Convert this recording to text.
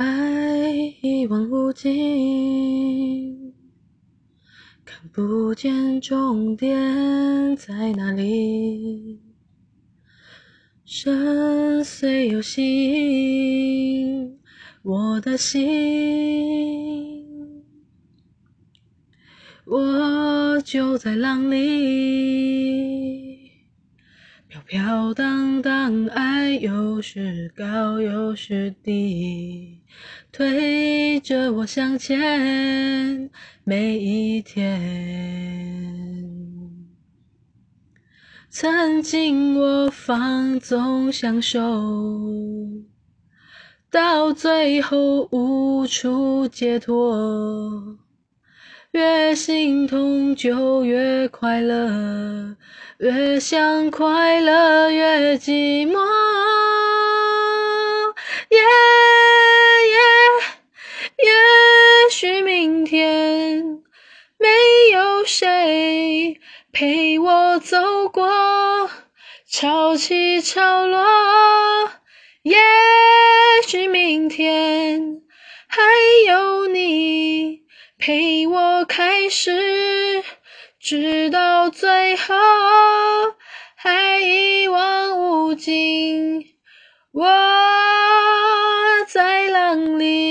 爱一望无际，看不见终点在哪里。深邃又吸引我的心，我就在浪里，飘飘荡荡，爱有时高有时低，推着我向前，每一天。曾经我放纵享受，到最后无处解脱。越心痛就越快乐，越想快乐越寂寞。也也也许明天没有谁。陪我走过潮起潮落，也许明天还有你陪我开始，直到最后还一望无尽。我在浪里。